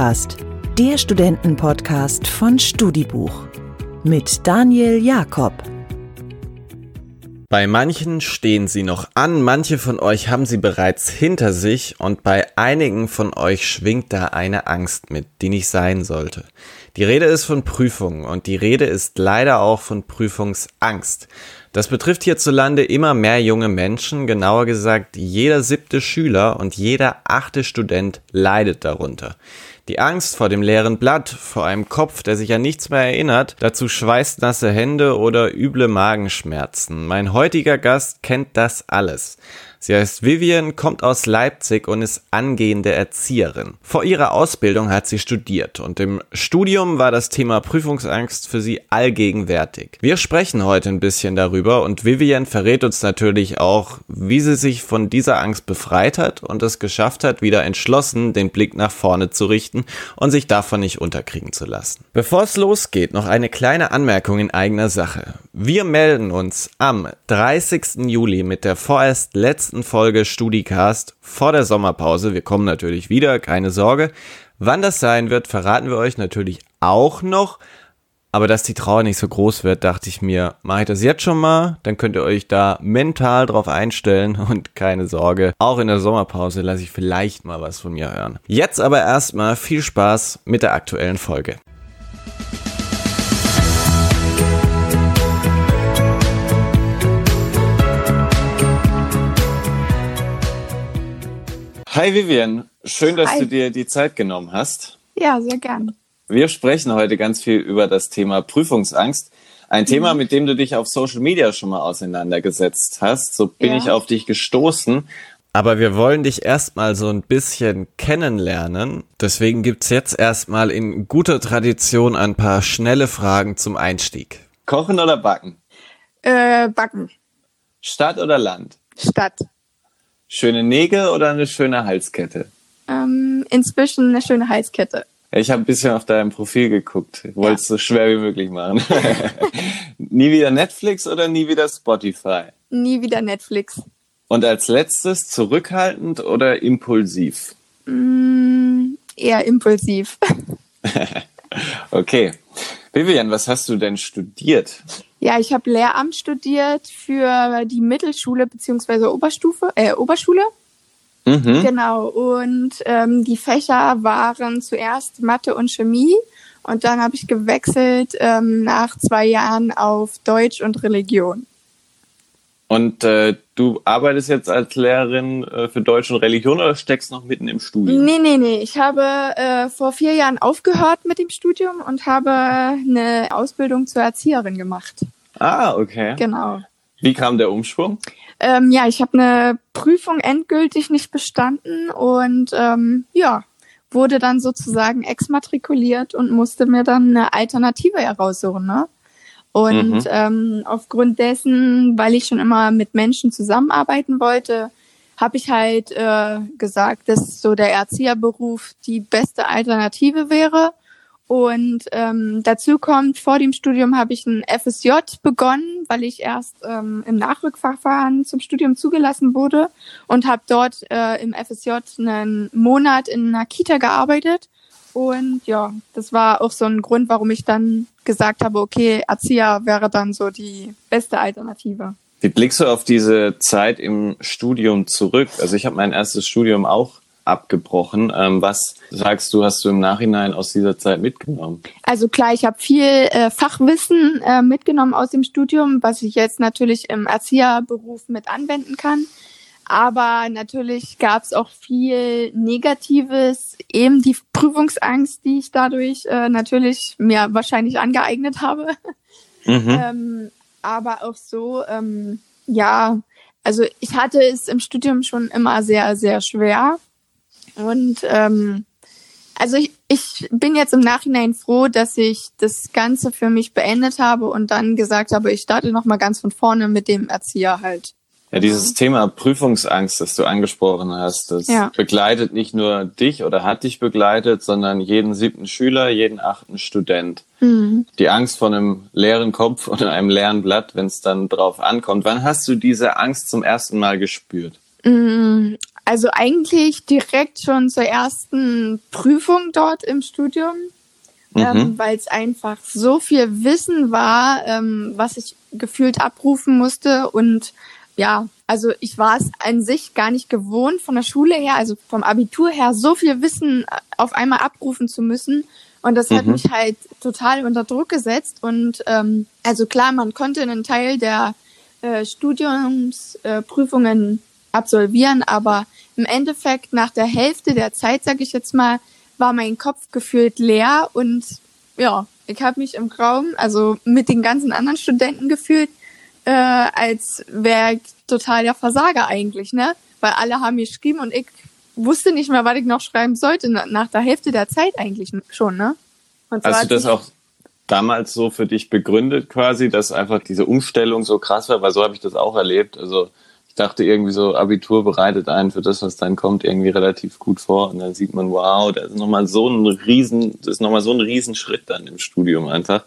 StudiCast, der Studentenpodcast von Studibuch mit Daniel Jakob. Bei manchen stehen sie noch an, manche von euch haben sie bereits hinter sich und bei einigen von euch schwingt da eine Angst mit, die nicht sein sollte. Die Rede ist von Prüfungen und die Rede ist leider auch von Prüfungsangst. Das betrifft hierzulande immer mehr junge Menschen, genauer gesagt jeder siebte Schüler und jeder achte Student leidet darunter. Die Angst vor dem leeren Blatt, vor einem Kopf, der sich an nichts mehr erinnert, dazu schweißnasse Hände oder üble Magenschmerzen. Mein heutiger Gast kennt das alles. Sie heißt Vivian, kommt aus Leipzig und ist angehende Erzieherin. Vor ihrer Ausbildung hat sie studiert und im Studium war das Thema Prüfungsangst für sie allgegenwärtig. Wir sprechen heute ein bisschen darüber und Vivian verrät uns natürlich auch, wie sie sich von dieser Angst befreit hat und es geschafft hat, wieder entschlossen den Blick nach vorne zu richten und sich davon nicht unterkriegen zu lassen. Bevor es losgeht, noch eine kleine Anmerkung in eigener Sache. Wir melden uns am 30. Juli mit der vorerst letzten letzten Folge StudiCast vor der Sommerpause. Wir kommen natürlich wieder, keine Sorge. Wann das sein wird, verraten wir euch natürlich auch noch. Aber dass die Trauer nicht so groß wird, dachte ich mir, mache ich das jetzt schon mal, dann könnt ihr euch da mental drauf einstellen und keine Sorge, auch in der Sommerpause lasse ich vielleicht mal was von mir hören. Jetzt aber erstmal viel Spaß mit der aktuellen Folge. Hi Vivian, schön, dass Hi. du dir die Zeit genommen hast. Ja, sehr gern. Wir sprechen heute ganz viel über das Thema Prüfungsangst. Ein mhm. Thema, mit dem du dich auf Social Media schon mal auseinandergesetzt hast. So bin ja. ich auf dich gestoßen. Aber wir wollen dich erstmal so ein bisschen kennenlernen. Deswegen gibt's jetzt erstmal in guter Tradition ein paar schnelle Fragen zum Einstieg. Kochen oder backen? Äh, backen. Stadt oder Land? Stadt. Schöne Nägel oder eine schöne Halskette? Ähm, inzwischen eine schöne Halskette. Ich habe ein bisschen auf deinem Profil geguckt. Ich wollte es ja. so schwer wie möglich machen. nie wieder Netflix oder nie wieder Spotify? Nie wieder Netflix. Und als letztes zurückhaltend oder impulsiv? Mm, eher impulsiv. okay. Vivian, was hast du denn studiert? Ja, ich habe Lehramt studiert für die Mittelschule beziehungsweise Oberstufe, äh, Oberschule. Mhm. Genau. Und ähm, die Fächer waren zuerst Mathe und Chemie und dann habe ich gewechselt ähm, nach zwei Jahren auf Deutsch und Religion. Und äh, du arbeitest jetzt als Lehrerin äh, für Deutsch und Religion oder steckst noch mitten im Studium? Nee, nee, nee. Ich habe äh, vor vier Jahren aufgehört mit dem Studium und habe eine Ausbildung zur Erzieherin gemacht. Ah, okay. Genau. Wie kam der Umschwung? Ähm, ja, ich habe eine Prüfung endgültig nicht bestanden und ähm, ja, wurde dann sozusagen exmatrikuliert und musste mir dann eine Alternative heraussuchen. Ne? Und mhm. ähm, aufgrund dessen, weil ich schon immer mit Menschen zusammenarbeiten wollte, habe ich halt äh, gesagt, dass so der Erzieherberuf die beste Alternative wäre. Und ähm, dazu kommt, vor dem Studium habe ich ein FSJ begonnen, weil ich erst ähm, im Nachrückverfahren zum Studium zugelassen wurde und habe dort äh, im FSJ einen Monat in einer Kita gearbeitet und ja, das war auch so ein Grund, warum ich dann gesagt habe, okay, Erzieher wäre dann so die beste Alternative. Wie blickst du auf diese Zeit im Studium zurück? Also ich habe mein erstes Studium auch abgebrochen. Ähm, was sagst du, hast du im Nachhinein aus dieser Zeit mitgenommen? Also klar, ich habe viel äh, Fachwissen äh, mitgenommen aus dem Studium, was ich jetzt natürlich im Erzieherberuf mit anwenden kann. Aber natürlich gab es auch viel Negatives, eben die Prüfungsangst, die ich dadurch äh, natürlich mir wahrscheinlich angeeignet habe. Mhm. ähm, aber auch so, ähm, ja, also ich hatte es im Studium schon immer sehr, sehr schwer. Und ähm, also ich, ich bin jetzt im Nachhinein froh, dass ich das Ganze für mich beendet habe und dann gesagt habe, ich starte nochmal ganz von vorne mit dem Erzieher halt. Ja, dieses Thema Prüfungsangst, das du angesprochen hast, das ja. begleitet nicht nur dich oder hat dich begleitet, sondern jeden siebten Schüler, jeden achten Student. Mhm. Die Angst vor einem leeren Kopf oder einem leeren Blatt, wenn es dann drauf ankommt. Wann hast du diese Angst zum ersten Mal gespürt? Mhm. Also eigentlich direkt schon zur ersten Prüfung dort im Studium, mhm. ähm, weil es einfach so viel Wissen war, ähm, was ich gefühlt abrufen musste. Und ja, also ich war es an sich gar nicht gewohnt von der Schule her, also vom Abitur her, so viel Wissen auf einmal abrufen zu müssen. Und das hat mhm. mich halt total unter Druck gesetzt. Und ähm, also klar, man konnte einen Teil der äh, Studiumsprüfungen äh, absolvieren, aber im Endeffekt nach der Hälfte der Zeit, sage ich jetzt mal, war mein Kopf gefühlt leer und ja, ich habe mich im Raum, also mit den ganzen anderen Studenten gefühlt, äh, als wäre ich total der Versager eigentlich, ne? Weil alle haben geschrieben und ich wusste nicht mehr, was ich noch schreiben sollte, nach der Hälfte der Zeit eigentlich schon, ne? Und Hast du das auch damals so für dich begründet quasi, dass einfach diese Umstellung so krass war? Weil so habe ich das auch erlebt. Also ich dachte irgendwie so, Abitur bereitet einen für das, was dann kommt, irgendwie relativ gut vor. Und dann sieht man, wow, da ist nochmal so ein riesen, das ist nochmal so ein Riesenschritt dann im Studium einfach.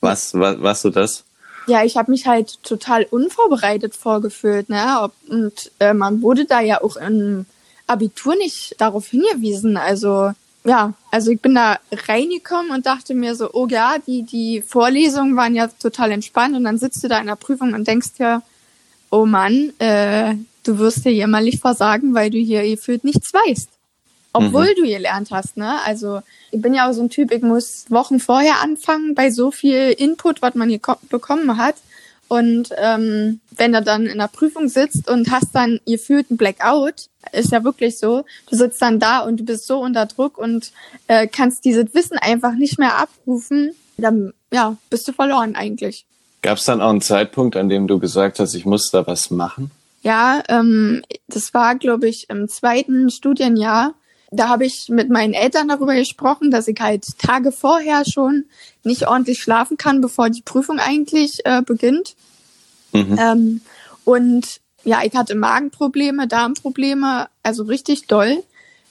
Was, was, was so das? Ja, ich habe mich halt total unvorbereitet vorgefühlt, ne? Und äh, man wurde da ja auch im Abitur nicht darauf hingewiesen. Also ja, also ich bin da reingekommen und dachte mir so, oh ja, die, die Vorlesungen waren ja total entspannt und dann sitzt du da in der Prüfung und denkst ja, oh Mann, äh, du wirst dir jämmerlich versagen, weil du hier gefühlt nichts weißt. Obwohl mhm. du gelernt hast, ne? Also ich bin ja auch so ein Typ, ich muss Wochen vorher anfangen bei so viel Input, was man hier bekommen hat. Und ähm, wenn er dann in der Prüfung sitzt und hast dann gefühlt einen Blackout, ist ja wirklich so, du sitzt dann da und du bist so unter Druck und äh, kannst dieses Wissen einfach nicht mehr abrufen, dann ja, bist du verloren eigentlich. Gab es dann auch einen Zeitpunkt, an dem du gesagt hast, ich muss da was machen? Ja, ähm, das war, glaube ich, im zweiten Studienjahr. Da habe ich mit meinen Eltern darüber gesprochen, dass ich halt Tage vorher schon nicht ordentlich schlafen kann, bevor die Prüfung eigentlich äh, beginnt. Mhm. Ähm, und ja, ich hatte Magenprobleme, Darmprobleme, also richtig doll,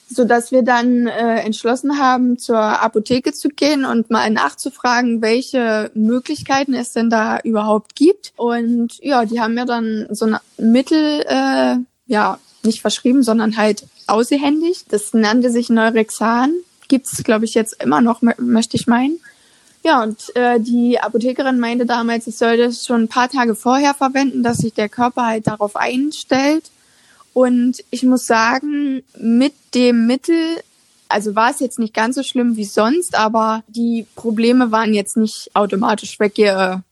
so dass wir dann äh, entschlossen haben, zur Apotheke zu gehen und mal nachzufragen, welche Möglichkeiten es denn da überhaupt gibt. Und ja, die haben mir dann so ein Mittel, äh, ja, nicht verschrieben, sondern halt ausgehändigt. Das nannte sich Neurexan. Gibt's, glaube ich, jetzt immer noch, möchte ich meinen. Ja, und äh, die Apothekerin meinte damals, ich sollte es schon ein paar Tage vorher verwenden, dass sich der Körper halt darauf einstellt. Und ich muss sagen, mit dem Mittel, also war es jetzt nicht ganz so schlimm wie sonst, aber die Probleme waren jetzt nicht automatisch weggeblasen,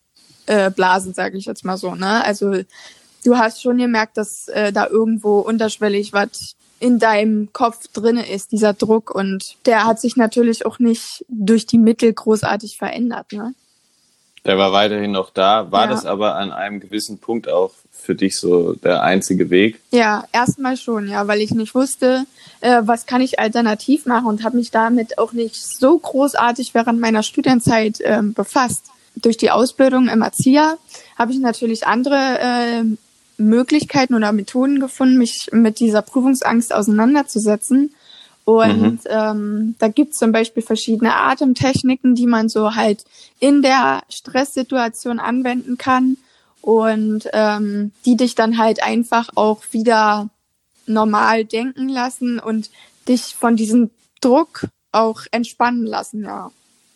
äh, sage ich jetzt mal so. Ne? Also du hast schon gemerkt, dass äh, da irgendwo unterschwellig was in deinem Kopf drinne ist, dieser Druck. Und der hat sich natürlich auch nicht durch die Mittel großartig verändert. Ne? Der war weiterhin noch da. War ja. das aber an einem gewissen Punkt auch für dich so der einzige Weg? Ja, erstmal schon, ja, weil ich nicht wusste, äh, was kann ich alternativ machen und habe mich damit auch nicht so großartig während meiner Studienzeit äh, befasst. Durch die Ausbildung im Erzieher habe ich natürlich andere äh, Möglichkeiten oder Methoden gefunden, mich mit dieser Prüfungsangst auseinanderzusetzen. Und mhm. ähm, da gibt es zum Beispiel verschiedene Atemtechniken, die man so halt in der Stresssituation anwenden kann und ähm, die dich dann halt einfach auch wieder normal denken lassen und dich von diesem Druck auch entspannen lassen, ja.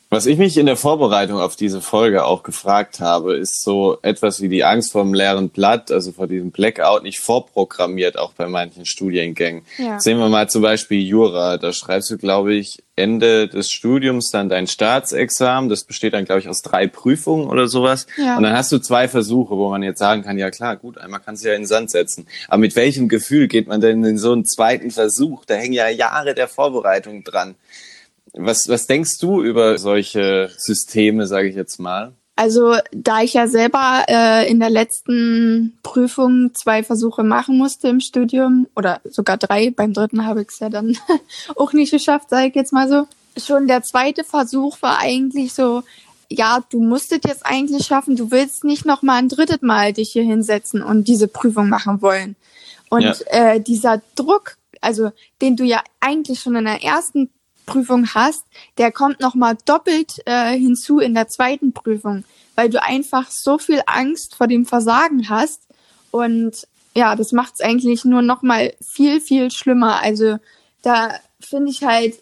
Was ich mich in der Vorbereitung auf diese Folge auch gefragt habe, ist so etwas wie die Angst vor dem leeren Blatt, also vor diesem Blackout, nicht vorprogrammiert, auch bei manchen Studiengängen. Ja. Sehen wir mal zum Beispiel Jura. Da schreibst du, glaube ich, Ende des Studiums dann dein Staatsexamen. Das besteht dann, glaube ich, aus drei Prüfungen oder sowas. Ja. Und dann hast du zwei Versuche, wo man jetzt sagen kann, ja klar, gut, einmal kannst du ja in den Sand setzen. Aber mit welchem Gefühl geht man denn in so einen zweiten Versuch? Da hängen ja Jahre der Vorbereitung dran. Was, was denkst du über solche Systeme, sage ich jetzt mal? Also da ich ja selber äh, in der letzten Prüfung zwei Versuche machen musste im Studium oder sogar drei, beim dritten habe ich es ja dann auch nicht geschafft, sage ich jetzt mal so. Schon der zweite Versuch war eigentlich so, ja, du musst es jetzt eigentlich schaffen, du willst nicht noch mal ein drittes Mal dich hier hinsetzen und diese Prüfung machen wollen. Und ja. äh, dieser Druck, also den du ja eigentlich schon in der ersten Prüfung hast, der kommt nochmal doppelt äh, hinzu in der zweiten Prüfung, weil du einfach so viel Angst vor dem Versagen hast. Und ja, das macht es eigentlich nur noch mal viel, viel schlimmer. Also da finde ich halt,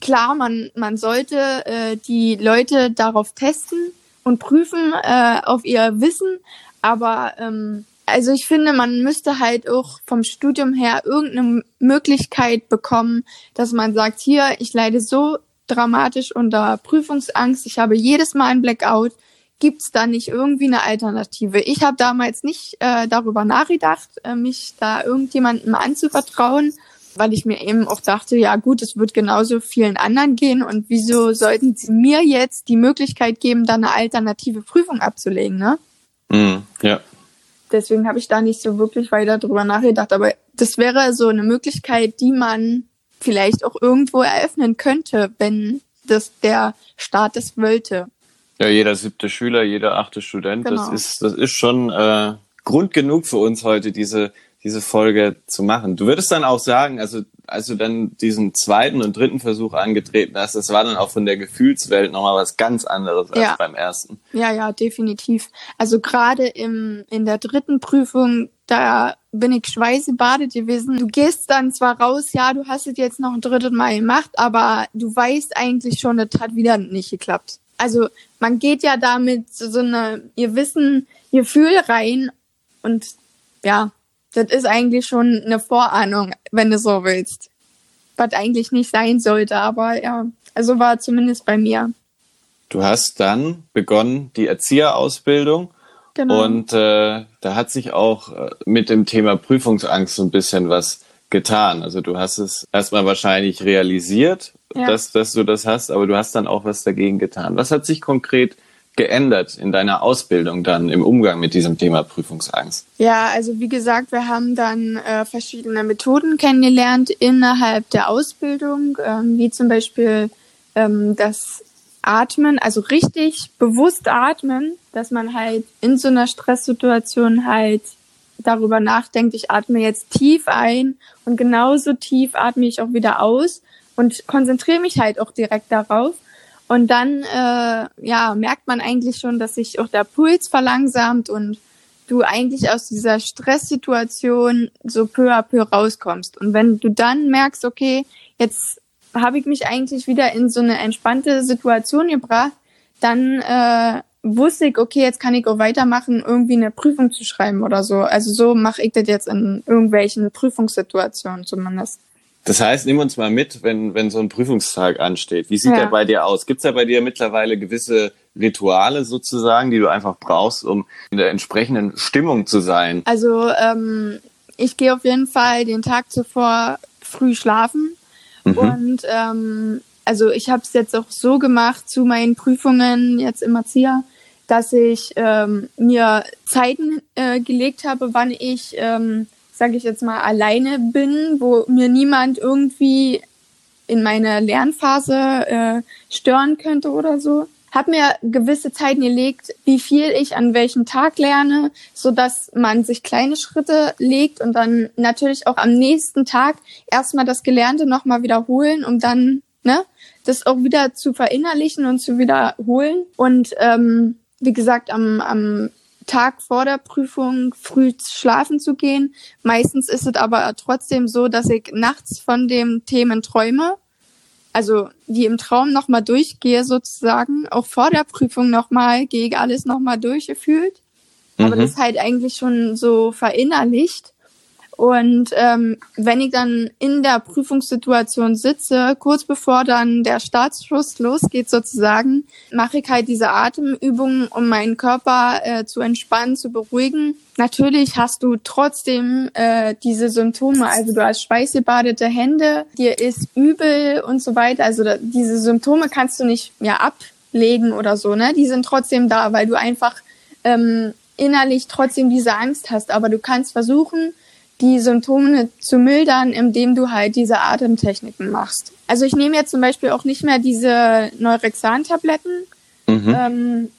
klar, man, man sollte äh, die Leute darauf testen und prüfen äh, auf ihr Wissen, aber ähm, also ich finde, man müsste halt auch vom Studium her irgendeine Möglichkeit bekommen, dass man sagt, hier, ich leide so dramatisch unter Prüfungsangst, ich habe jedes Mal ein Blackout. Gibt es da nicht irgendwie eine Alternative? Ich habe damals nicht äh, darüber nachgedacht, äh, mich da irgendjemandem anzuvertrauen, weil ich mir eben auch dachte, ja gut, es wird genauso vielen anderen gehen und wieso sollten sie mir jetzt die Möglichkeit geben, da eine alternative Prüfung abzulegen, ne? Mm, ja. Deswegen habe ich da nicht so wirklich weiter drüber nachgedacht, aber das wäre so eine Möglichkeit, die man vielleicht auch irgendwo eröffnen könnte, wenn das der Staat es wollte. Ja, jeder siebte Schüler, jeder achte Student, genau. das ist, das ist schon äh, Grund genug für uns heute, diese, diese Folge zu machen. Du würdest dann auch sagen, also als du dann diesen zweiten und dritten Versuch angetreten hast, das war dann auch von der Gefühlswelt nochmal was ganz anderes als ja. beim ersten. Ja, ja, definitiv. Also gerade im in der dritten Prüfung, da bin ich schweißebadet gewesen. Du gehst dann zwar raus, ja, du hast es jetzt noch ein drittes Mal gemacht, aber du weißt eigentlich schon, das hat wieder nicht geklappt. Also man geht ja damit so eine, ihr Wissen, Gefühl rein und ja, das ist eigentlich schon eine Vorahnung, wenn du so willst. Was eigentlich nicht sein sollte, aber ja, also war zumindest bei mir. Du hast dann begonnen die Erzieherausbildung genau. und äh, da hat sich auch äh, mit dem Thema Prüfungsangst so ein bisschen was getan. Also du hast es erstmal wahrscheinlich realisiert, ja. dass, dass du das hast, aber du hast dann auch was dagegen getan. Was hat sich konkret geändert in deiner Ausbildung dann im Umgang mit diesem Thema Prüfungsangst? Ja, also wie gesagt, wir haben dann äh, verschiedene Methoden kennengelernt innerhalb der Ausbildung, ähm, wie zum Beispiel ähm, das Atmen, also richtig bewusst atmen, dass man halt in so einer Stresssituation halt darüber nachdenkt, ich atme jetzt tief ein und genauso tief atme ich auch wieder aus und konzentriere mich halt auch direkt darauf. Und dann äh, ja, merkt man eigentlich schon, dass sich auch der Puls verlangsamt und du eigentlich aus dieser Stresssituation so peu à peu rauskommst. Und wenn du dann merkst, okay, jetzt habe ich mich eigentlich wieder in so eine entspannte Situation gebracht, dann äh, wusste ich, okay, jetzt kann ich auch weitermachen, irgendwie eine Prüfung zu schreiben oder so. Also so mache ich das jetzt in irgendwelchen Prüfungssituationen zumindest. Das heißt, nimm uns mal mit, wenn, wenn so ein Prüfungstag ansteht. Wie sieht ja. der bei dir aus? Gibt es da bei dir mittlerweile gewisse Rituale sozusagen, die du einfach brauchst, um in der entsprechenden Stimmung zu sein? Also ähm, ich gehe auf jeden Fall den Tag zuvor früh schlafen. Mhm. Und ähm, also ich habe es jetzt auch so gemacht zu meinen Prüfungen jetzt im Erzieher, dass ich ähm, mir Zeiten äh, gelegt habe, wann ich ähm, sage ich jetzt mal, alleine bin, wo mir niemand irgendwie in meiner Lernphase äh, stören könnte oder so. Hab mir gewisse Zeiten gelegt, wie viel ich an welchem Tag lerne, so dass man sich kleine Schritte legt und dann natürlich auch am nächsten Tag erstmal das Gelernte nochmal wiederholen, um dann ne, das auch wieder zu verinnerlichen und zu wiederholen. Und ähm, wie gesagt, am, am Tag vor der Prüfung früh schlafen zu gehen. Meistens ist es aber trotzdem so, dass ich nachts von den Themen träume. Also die im Traum nochmal durchgehe sozusagen. Auch vor der Prüfung nochmal gehe ich alles nochmal durchgefühlt. Aber mhm. das ist halt eigentlich schon so verinnerlicht. Und ähm, wenn ich dann in der Prüfungssituation sitze, kurz bevor dann der Startschuss losgeht sozusagen, mache ich halt diese Atemübungen, um meinen Körper äh, zu entspannen, zu beruhigen. Natürlich hast du trotzdem äh, diese Symptome, also du hast schweißgebadete Hände, dir ist übel und so weiter. Also da, diese Symptome kannst du nicht ja ablegen oder so, ne? Die sind trotzdem da, weil du einfach ähm, innerlich trotzdem diese Angst hast. Aber du kannst versuchen, die Symptome zu mildern, indem du halt diese Atemtechniken machst. Also ich nehme jetzt zum Beispiel auch nicht mehr diese Neurexan-Tabletten. Mhm. Ähm,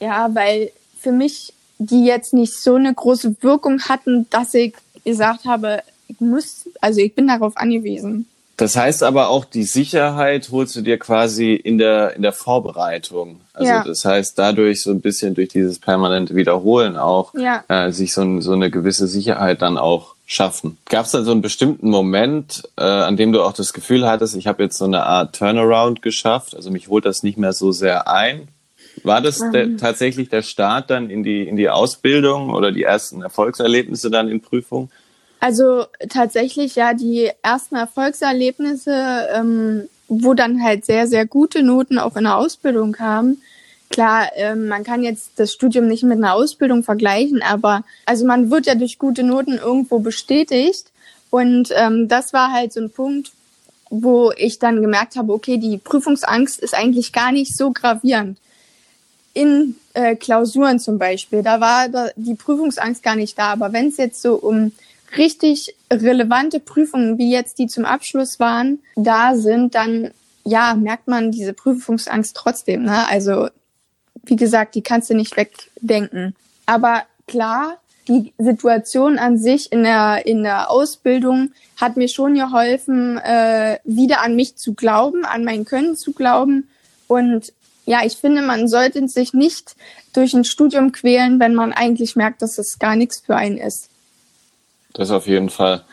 ja, weil für mich die jetzt nicht so eine große Wirkung hatten, dass ich gesagt habe, ich muss, also ich bin darauf angewiesen. Das heißt aber auch, die Sicherheit holst du dir quasi in der, in der Vorbereitung. Also ja. das heißt, dadurch so ein bisschen durch dieses permanente Wiederholen auch, ja. äh, sich so, so eine gewisse Sicherheit dann auch schaffen. Gab es da so einen bestimmten Moment, äh, an dem du auch das Gefühl hattest, ich habe jetzt so eine Art Turnaround geschafft, also mich holt das nicht mehr so sehr ein? War das mhm. der, tatsächlich der Start dann in die, in die Ausbildung oder die ersten Erfolgserlebnisse dann in Prüfungen? Also tatsächlich ja, die ersten Erfolgserlebnisse, ähm, wo dann halt sehr, sehr gute Noten auch in der Ausbildung kamen. Klar, ähm, man kann jetzt das Studium nicht mit einer Ausbildung vergleichen, aber also man wird ja durch gute Noten irgendwo bestätigt. Und ähm, das war halt so ein Punkt, wo ich dann gemerkt habe, okay, die Prüfungsangst ist eigentlich gar nicht so gravierend. In äh, Klausuren zum Beispiel, da war die Prüfungsangst gar nicht da. Aber wenn es jetzt so um richtig relevante Prüfungen, wie jetzt die zum Abschluss waren, da sind, dann ja, merkt man diese Prüfungsangst trotzdem. Ne? Also wie gesagt, die kannst du nicht wegdenken. Aber klar, die Situation an sich in der, in der Ausbildung hat mir schon geholfen, äh, wieder an mich zu glauben, an mein Können zu glauben. Und ja, ich finde, man sollte sich nicht durch ein Studium quälen, wenn man eigentlich merkt, dass es gar nichts für einen ist. Das auf jeden Fall.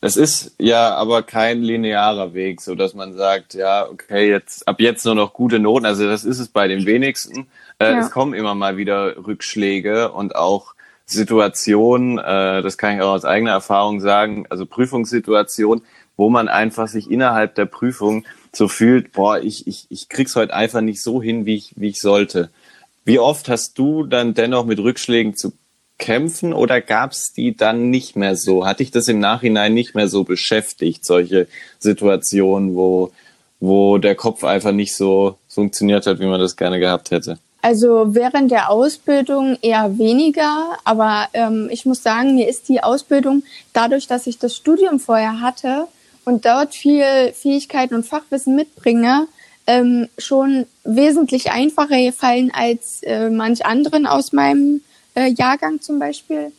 Es ist ja aber kein linearer Weg, so dass man sagt, ja, okay, jetzt ab jetzt nur noch gute Noten. Also das ist es bei den wenigsten. Äh, ja. Es kommen immer mal wieder Rückschläge und auch Situationen, äh, das kann ich auch aus eigener Erfahrung sagen, also Prüfungssituationen, wo man einfach sich innerhalb der Prüfung so fühlt, boah, ich, ich, ich krieg's heute einfach nicht so hin, wie ich, wie ich sollte. Wie oft hast du dann dennoch mit Rückschlägen zu kämpfen oder gab's die dann nicht mehr so? Hat dich das im Nachhinein nicht mehr so beschäftigt, solche Situationen, wo, wo der Kopf einfach nicht so funktioniert hat, wie man das gerne gehabt hätte? Also während der Ausbildung eher weniger, aber ähm, ich muss sagen, mir ist die Ausbildung dadurch, dass ich das Studium vorher hatte und dort viel Fähigkeiten und Fachwissen mitbringe, ähm, schon wesentlich einfacher gefallen als äh, manch anderen aus meinem äh, Jahrgang zum Beispiel.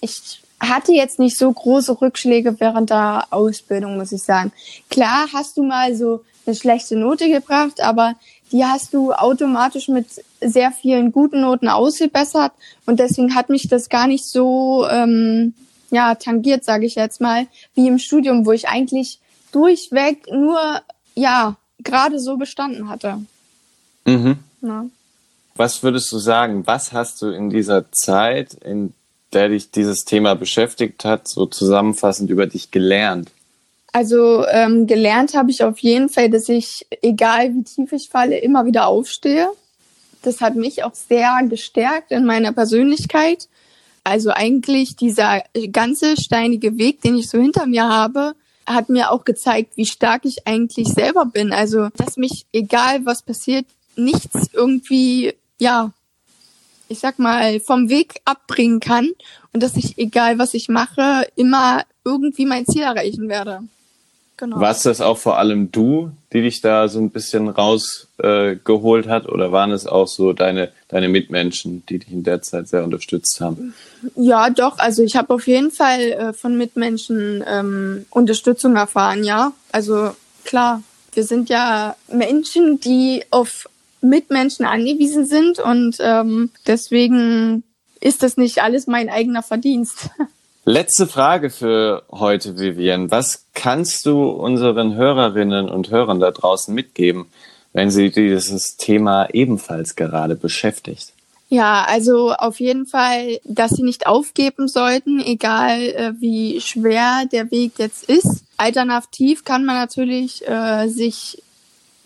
Ich hatte jetzt nicht so große Rückschläge während der Ausbildung, muss ich sagen. Klar hast du mal so eine schlechte Note gebracht, aber die hast du automatisch mit sehr vielen guten Noten ausgebessert und deswegen hat mich das gar nicht so ähm, ja tangiert, sage ich jetzt mal, wie im Studium, wo ich eigentlich durchweg nur ja gerade so bestanden hatte. Mhm. Ja. Was würdest du sagen? Was hast du in dieser Zeit, in der dich dieses Thema beschäftigt hat, so zusammenfassend über dich gelernt? Also ähm, gelernt habe ich auf jeden Fall, dass ich, egal wie tief ich falle, immer wieder aufstehe. Das hat mich auch sehr gestärkt in meiner Persönlichkeit. Also eigentlich dieser ganze steinige Weg, den ich so hinter mir habe, hat mir auch gezeigt, wie stark ich eigentlich selber bin. Also, dass mich, egal was passiert, nichts irgendwie, ja, ich sag mal, vom Weg abbringen kann und dass ich, egal was ich mache, immer irgendwie mein Ziel erreichen werde. Genau. Warst das auch vor allem du, die dich da so ein bisschen rausgeholt äh, hat, oder waren es auch so deine, deine Mitmenschen, die dich in der Zeit sehr unterstützt haben? Ja, doch. Also ich habe auf jeden Fall äh, von Mitmenschen ähm, Unterstützung erfahren, ja. Also klar, wir sind ja Menschen, die auf Mitmenschen angewiesen sind und ähm, deswegen ist das nicht alles mein eigener Verdienst. Letzte Frage für heute, Vivian. Was kannst du unseren Hörerinnen und Hörern da draußen mitgeben, wenn sie dieses Thema ebenfalls gerade beschäftigt? Ja, also auf jeden Fall, dass sie nicht aufgeben sollten, egal äh, wie schwer der Weg jetzt ist. Alternativ kann man natürlich äh, sich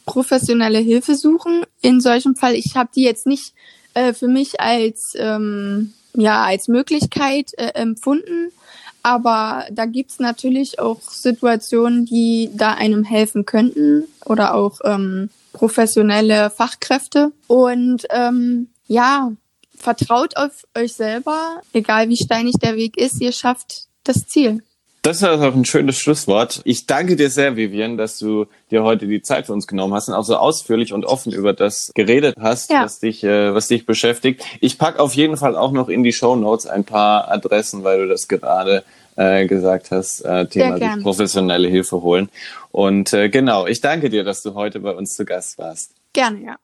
professionelle Hilfe suchen. In solchem Fall, ich habe die jetzt nicht äh, für mich als ähm, ja als Möglichkeit äh, empfunden. Aber da gibt's natürlich auch Situationen, die da einem helfen könnten oder auch ähm, professionelle Fachkräfte. Und ähm, ja, vertraut auf euch selber, egal wie steinig der Weg ist, ihr schafft das Ziel. Das ist auch ein schönes Schlusswort. Ich danke dir sehr, Vivian, dass du dir heute die Zeit für uns genommen hast und auch so ausführlich und offen über das geredet hast, ja. was dich, äh, was dich beschäftigt. Ich pack auf jeden Fall auch noch in die Show Notes ein paar Adressen, weil du das gerade äh, gesagt hast, äh, Thema sich professionelle Hilfe holen. Und äh, genau, ich danke dir, dass du heute bei uns zu Gast warst. Gerne, ja.